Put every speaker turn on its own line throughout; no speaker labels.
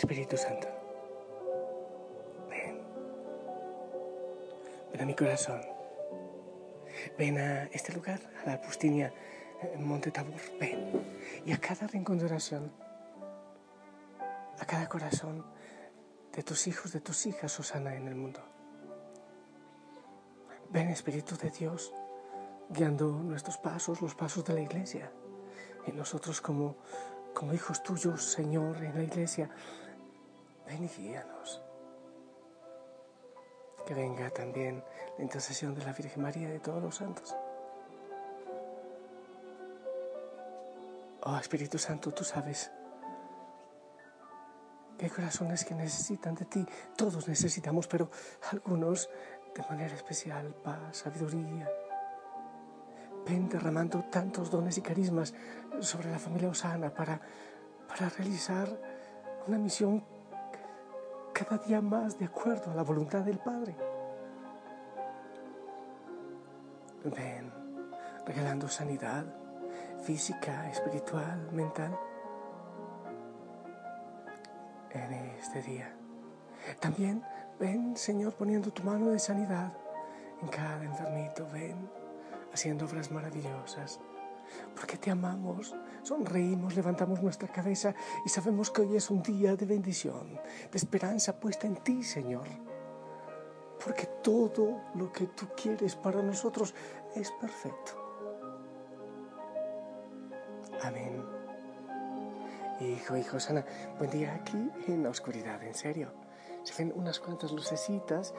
Espíritu Santo, ven. Ven a mi corazón. Ven a este lugar, a la Pustinia, Monte Tabor. Ven. Y a cada rincón de oración, a cada corazón de tus hijos, de tus hijas, Susana, en el mundo. Ven, Espíritu de Dios, guiando nuestros pasos, los pasos de la iglesia. Y nosotros como, como hijos tuyos, Señor, en la iglesia, Ven y guíanos. Que venga también la intercesión de la Virgen María y de todos los santos. Oh Espíritu Santo, tú sabes que hay corazones que necesitan de ti. Todos necesitamos, pero algunos de manera especial paz, sabiduría. Ven derramando tantos dones y carismas sobre la familia Osana para, para realizar una misión cada día más de acuerdo a la voluntad del Padre. Ven, regalando sanidad física, espiritual, mental en este día. También ven, Señor, poniendo tu mano de sanidad en cada enfermito. Ven, haciendo obras maravillosas porque te amamos, sonreímos, levantamos nuestra cabeza y sabemos que hoy es un día de bendición, de esperanza puesta en ti, Señor. Porque todo lo que tú quieres para nosotros es perfecto. Amén. Hijo, hijo Sana, buen día aquí en la oscuridad, en serio. Se ven unas cuantas lucecitas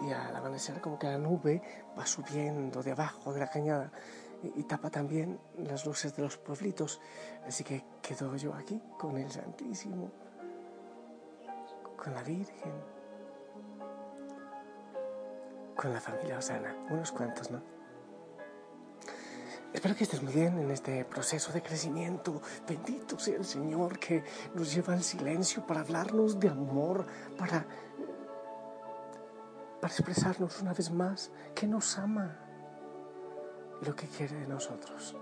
y al amanecer como que la nube va subiendo de abajo de la cañada y, tapa también las luces de los pueblitos. Así que quedo yo aquí con el Santísimo, con la Virgen, con la familia Osana, unos cuantos, ¿no? Espero que estés muy bien en este proceso de crecimiento. Bendito sea el Señor que nos lleva al silencio para hablarnos de amor, para, para expresarnos una vez más que nos ama lo que quiere de nosotros.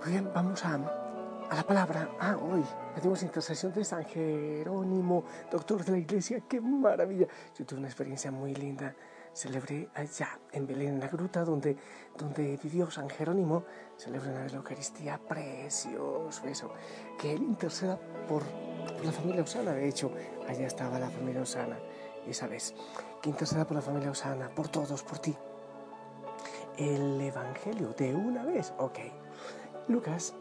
Muy bien, vamos a, a la palabra. Ah, hoy pedimos intercesión de San Jerónimo, doctor de la iglesia. ¡Qué maravilla! Yo tuve una experiencia muy linda. Celebré allá, en Belén, en la gruta donde, donde vivió San Jerónimo. Celebré una Eucaristía precioso, eso. Que él interceda por, por la familia Osana. De hecho, allá estaba la familia Osana. Y sabes, que interceda por la familia Osana, por todos, por ti el Evangelio de una vez. Ok. Lucas,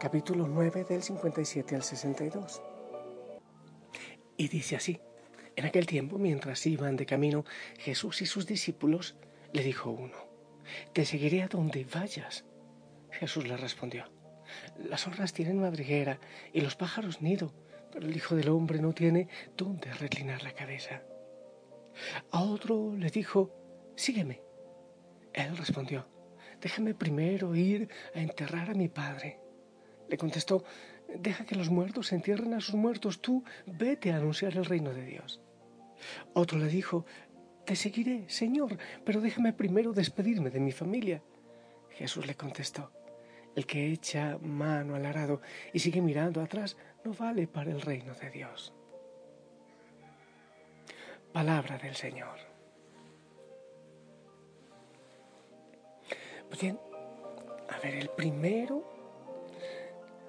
capítulo 9 del 57 al 62. Y dice así, en aquel tiempo, mientras iban de camino Jesús y sus discípulos, le dijo uno, Te seguiré a donde vayas. Jesús le respondió, Las zorras tienen madriguera y los pájaros nido, pero el Hijo del Hombre no tiene dónde reclinar la cabeza. A otro le dijo, Sígueme. Él respondió, déjame primero ir a enterrar a mi padre. Le contestó, deja que los muertos entierren a sus muertos, tú vete a anunciar el reino de Dios. Otro le dijo, te seguiré, Señor, pero déjame primero despedirme de mi familia. Jesús le contestó, el que echa mano al arado y sigue mirando atrás no vale para el reino de Dios. Palabra del Señor. Bien, a ver, el primero,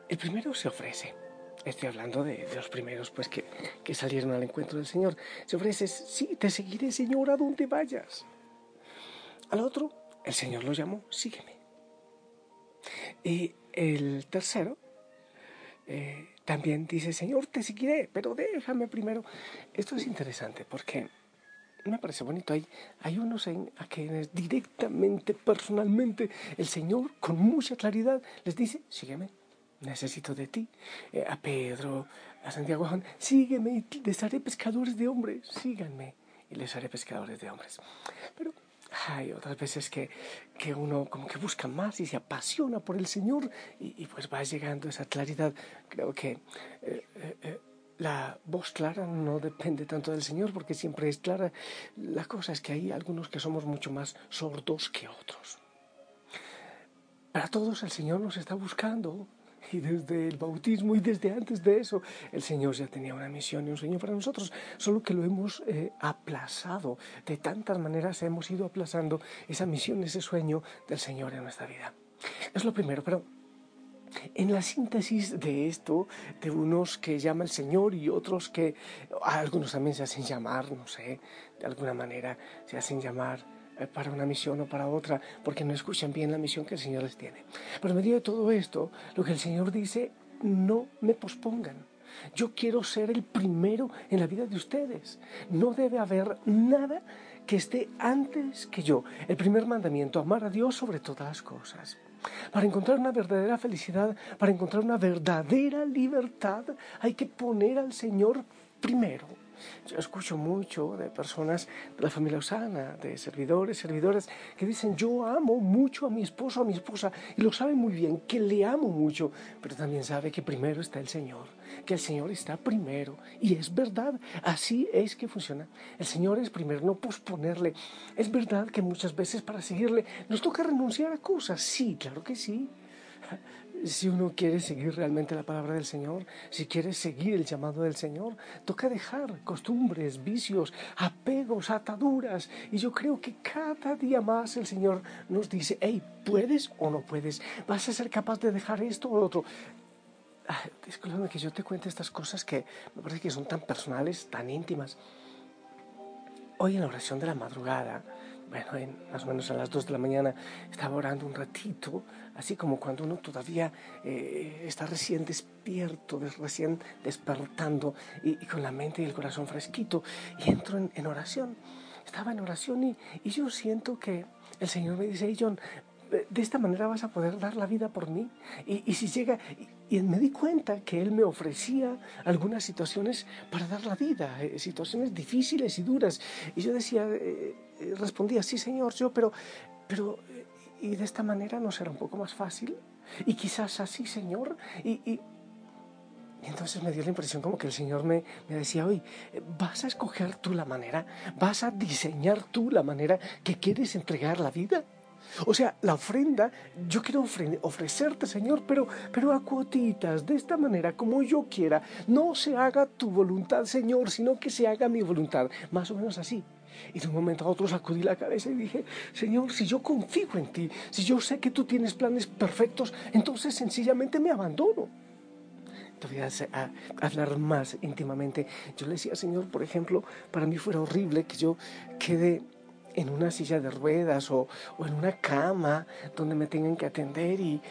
el primero se ofrece. Estoy hablando de, los primeros, pues, que, que, salieron al encuentro del Señor. Se ofrece, sí, te seguiré, Señor, a donde vayas. Al otro el Señor lo llamó, sígueme. Y el tercero eh, también dice, Señor, te seguiré, pero déjame primero. Esto es interesante porque me parece bonito. Hay, hay unos en, a quienes directamente, personalmente, el Señor con mucha claridad les dice, sígueme, necesito de ti. Eh, a Pedro, a Santiago, Juan, sígueme y les haré pescadores de hombres, síganme y les haré pescadores de hombres. Pero hay otras veces que, que uno como que busca más y se apasiona por el Señor y, pues va llegando esa claridad. Creo que eh, eh, la voz clara no depende tanto del Señor porque siempre es clara. La cosa es que hay algunos que somos mucho más sordos que otros. Para todos el Señor nos está buscando y desde el bautismo y desde antes de eso el Señor ya tenía una misión y un sueño para nosotros, solo que lo hemos eh, aplazado. De tantas maneras hemos ido aplazando esa misión, ese sueño del Señor en nuestra vida. Es lo primero, pero en la síntesis de esto, de unos que llama el Señor y otros que, algunos también se hacen llamar, no sé, de alguna manera se hacen llamar eh, para una misión o para otra, porque no escuchan bien la misión que el Señor les tiene. Pero en medio de todo esto, lo que el Señor dice, no me pospongan. Yo quiero ser el primero en la vida de ustedes. No debe haber nada que esté antes que yo. El primer mandamiento, amar a Dios sobre todas las cosas. Para encontrar una verdadera felicidad, para encontrar una verdadera libertad, hay que poner al Señor primero. Yo escucho mucho de personas de la familia Osana, de servidores, servidoras, que dicen, yo amo mucho a mi esposo, a mi esposa, y lo sabe muy bien, que le amo mucho, pero también sabe que primero está el Señor, que el Señor está primero, y es verdad, así es que funciona. El Señor es primero, no posponerle. Es verdad que muchas veces para seguirle nos toca renunciar a cosas, sí, claro que sí si uno quiere seguir realmente la palabra del Señor, si quiere seguir el llamado del Señor, toca dejar costumbres, vicios, apegos, ataduras. Y yo creo que cada día más el Señor nos dice, hey, ¿puedes o no puedes? ¿Vas a ser capaz de dejar esto o lo otro? discúlpame que yo te cuente estas cosas que me parece que son tan personales, tan íntimas. Hoy en la oración de la madrugada, bueno, en, más o menos a las 2 de la mañana, estaba orando un ratito, así como cuando uno todavía eh, está recién despierto, recién despertando y, con la mente y el corazón fresquito, y entro en, oración. Estaba en oración y, y, yo siento que el Señor me dice, hey John, de esta manera vas a poder dar la vida por mí. Y, y si llega, y, me di cuenta que Él me ofrecía algunas situaciones para dar la vida, eh, situaciones difíciles y duras. Y yo decía, eh, eh, respondía, sí Señor, yo, pero, pero, y de esta manera no será un poco más fácil. Y quizás así, Señor. Y, y, entonces me dio la impresión como que el Señor me, me decía, oye, ¿vas a escoger tú la manera? ¿Vas a diseñar tú la manera que quieres entregar la vida? O sea, la ofrenda, yo quiero ofrecerte, Señor, pero, pero a cuotitas, de esta manera, como yo quiera. No se haga tu voluntad, Señor, sino que se haga mi voluntad. Más o menos así. Y de un momento a otro sacudí la cabeza y dije, Señor, si yo confío en ti, si yo sé que tú tienes planes perfectos, entonces sencillamente me abandono. Te hablar más íntimamente. Yo le decía, Señor, por ejemplo, para mí fuera horrible que yo quede en una silla de ruedas o, en una cama donde me tengan que atender y,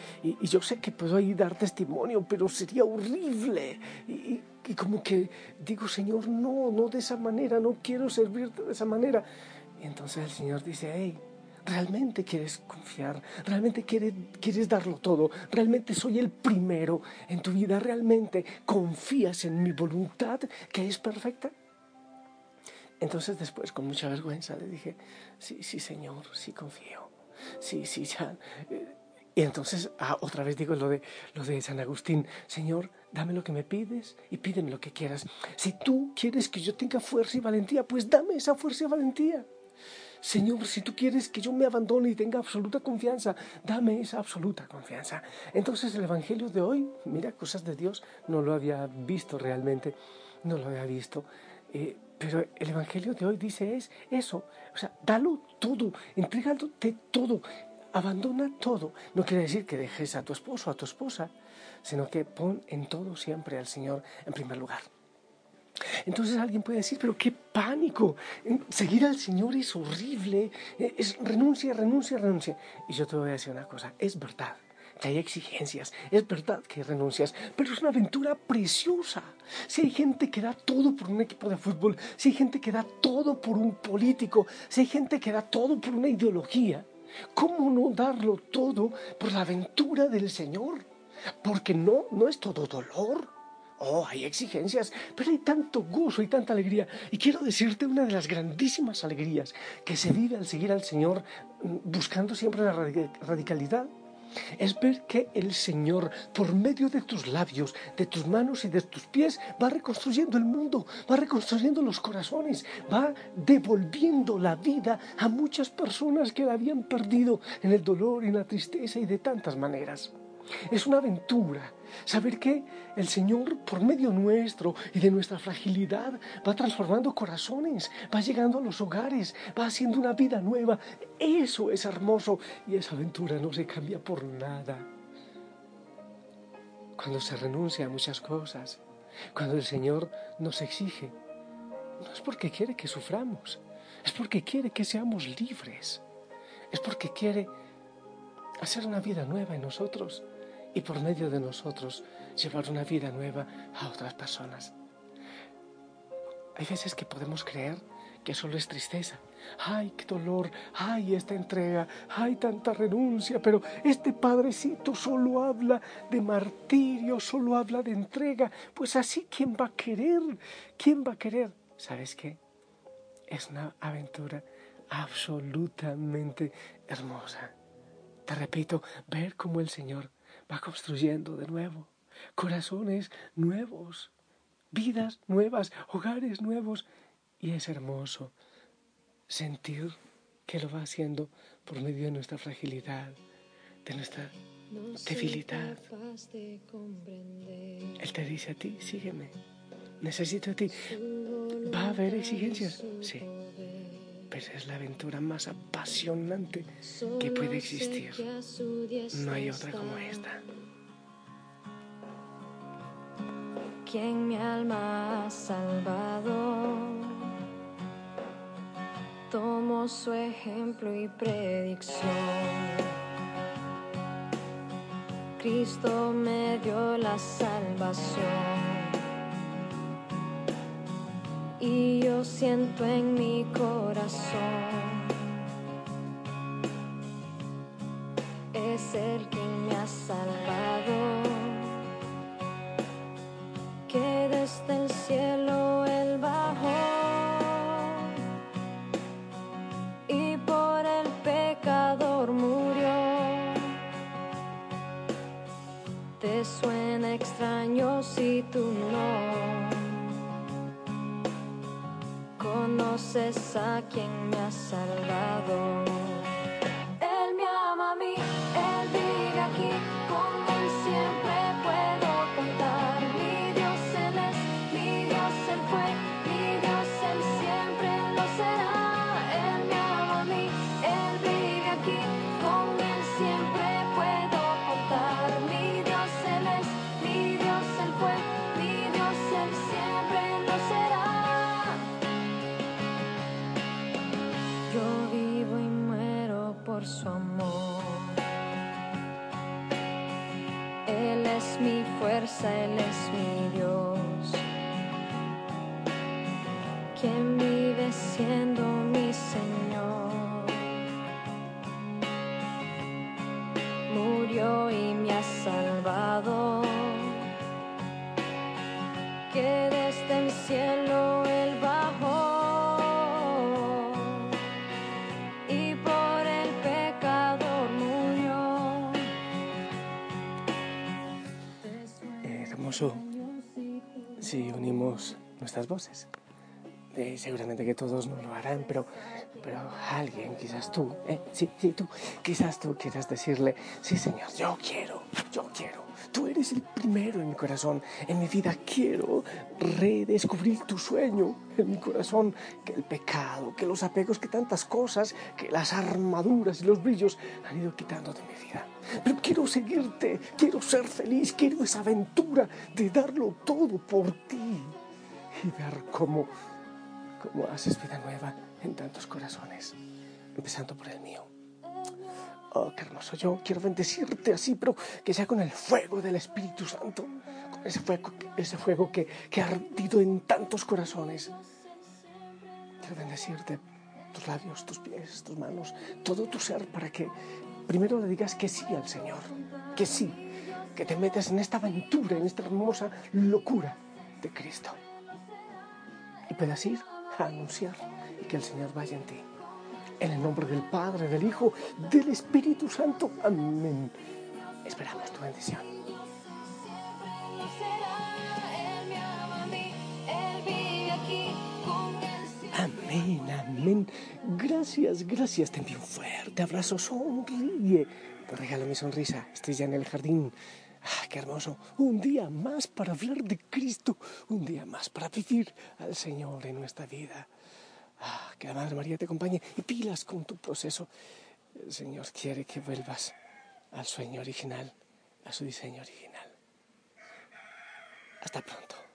yo sé que puedo ahí dar testimonio, pero sería horrible. Y, como que digo, Señor, no, no de esa manera, no quiero servirte de esa manera. Y entonces el Señor dice, hey, realmente quieres confiar, realmente quieres, quieres darlo todo, realmente soy el primero en tu vida, realmente confías en mi voluntad que es perfecta. Entonces después, con mucha vergüenza, le dije, sí, sí, Señor, sí confío, sí, sí, ya. Y entonces ah, otra vez digo lo de, lo de San Agustín, Señor, dame lo que me pides y pídeme lo que quieras. Si tú quieres que yo tenga fuerza y valentía, pues dame esa fuerza y valentía. Señor, si tú quieres que yo me abandone y tenga absoluta confianza, dame esa absoluta confianza. Entonces el Evangelio de hoy, mira, cosas de Dios, no lo había visto realmente, no lo había visto. Eh, pero el Evangelio de hoy dice es eso, o sea, dalo todo, de todo, abandona todo. No quiere decir que dejes a tu esposo a tu esposa, sino que pon en todo siempre al Señor en primer lugar. Entonces alguien puede decir, pero qué pánico, seguir al Señor es horrible, es renuncia, renuncia, renuncia. Y yo te voy a decir una cosa, es verdad que hay exigencias, es verdad que renuncias, pero es una aventura preciosa. Si hay gente que da todo por un equipo de fútbol, si hay gente que da todo por un político, si hay gente que da todo por una ideología, ¿cómo no darlo todo por la aventura del Señor? Porque no, no es todo dolor. Oh, hay exigencias, pero hay tanto gozo y tanta alegría. Y quiero decirte una de las grandísimas alegrías que se vive al seguir al Señor mm, buscando siempre la radicalidad. Es ver que el Señor, por medio de tus labios, de tus manos y de tus pies, va reconstruyendo el mundo, va reconstruyendo los corazones, va devolviendo la vida a muchas personas que la habían perdido en el dolor y en la tristeza y de tantas maneras. Es una aventura saber que el Señor, por medio nuestro y de nuestra fragilidad, va transformando corazones, va llegando a los hogares, va haciendo una vida nueva. Eso es hermoso y esa aventura no se cambia por nada. Cuando se renuncia a muchas cosas, cuando el Señor nos exige, no es porque quiere que suframos, es porque quiere que seamos libres, es porque quiere hacer una vida nueva en nosotros y por medio de nosotros llevar una vida nueva a otras personas. Hay veces que podemos creer que solo es tristeza. Ay, qué dolor, ay, esta entrega, ay, tanta renuncia, pero este padrecito solo habla de martirio, solo habla de entrega. Pues así, ¿quién va a querer? ¿Quién va a querer? ¿Sabes qué? Es una aventura absolutamente hermosa. Te repito, ver cómo el Señor va construyendo de nuevo corazones nuevos, vidas nuevas, hogares nuevos. Y es hermoso sentir que lo va haciendo por medio de nuestra fragilidad, de nuestra debilidad. Él te dice a ti, sígueme, necesito a ti. ¿Va a haber exigencias? Sí pero es la aventura más apasionante que puede existir. No hay otra como esta.
Quien mi alma ha salvado, tomo su ejemplo y predicción. Cristo me dio la salvación y yo siento en mi corazón. Quien me por su amor. Él es mi fuerza, Él es mi Dios. Quien vive siendo
si unimos nuestras voces. Eh, seguramente que todos no lo harán, pero, pero alguien, quizás tú, eh, sí, sí, tú, quizás tú quieras decirle, sí, Señor, yo quiero, yo quiero. Tú eres el primero en mi corazón, en mi vida. Quiero redescubrir tu sueño en mi corazón, que el pecado, que los apegos, que tantas cosas, que las armaduras y los brillos han ido quitando de mi vida. Pero quiero seguirte, quiero ser feliz, quiero esa aventura de darlo todo por ti. y ver cómo, cómo haces vida nueva en tantos corazones, empezando por el mío. Oh, qué hermoso. Yo quiero bendecirte así, pero que sea con el fuego del Espíritu Santo. Con ese fuego, ese fuego que, ha ardido en tantos corazones. Quiero bendecirte tus labios, tus pies, tus manos, todo tu ser para que primero le digas que sí al Señor. Que sí. Que te metas en esta aventura, en esta hermosa locura de Cristo. Y puedas ir a anunciar y que el Señor vaya en ti. En el nombre del Padre, del Hijo, del Espíritu Santo. Amén. Esperamos tu bendición. Amén, amén. Gracias, gracias. Te envío un fuerte abrazo. Sonríe. Te regalo mi sonrisa. Estoy ya en el jardín. Ah, qué hermoso. Un día más para hablar de Cristo. Un día más para vivir al Señor en nuestra vida. Que la Madre María te acompañe y pilas con tu proceso. El Señor quiere que vuelvas al sueño original, a su diseño original. Hasta pronto.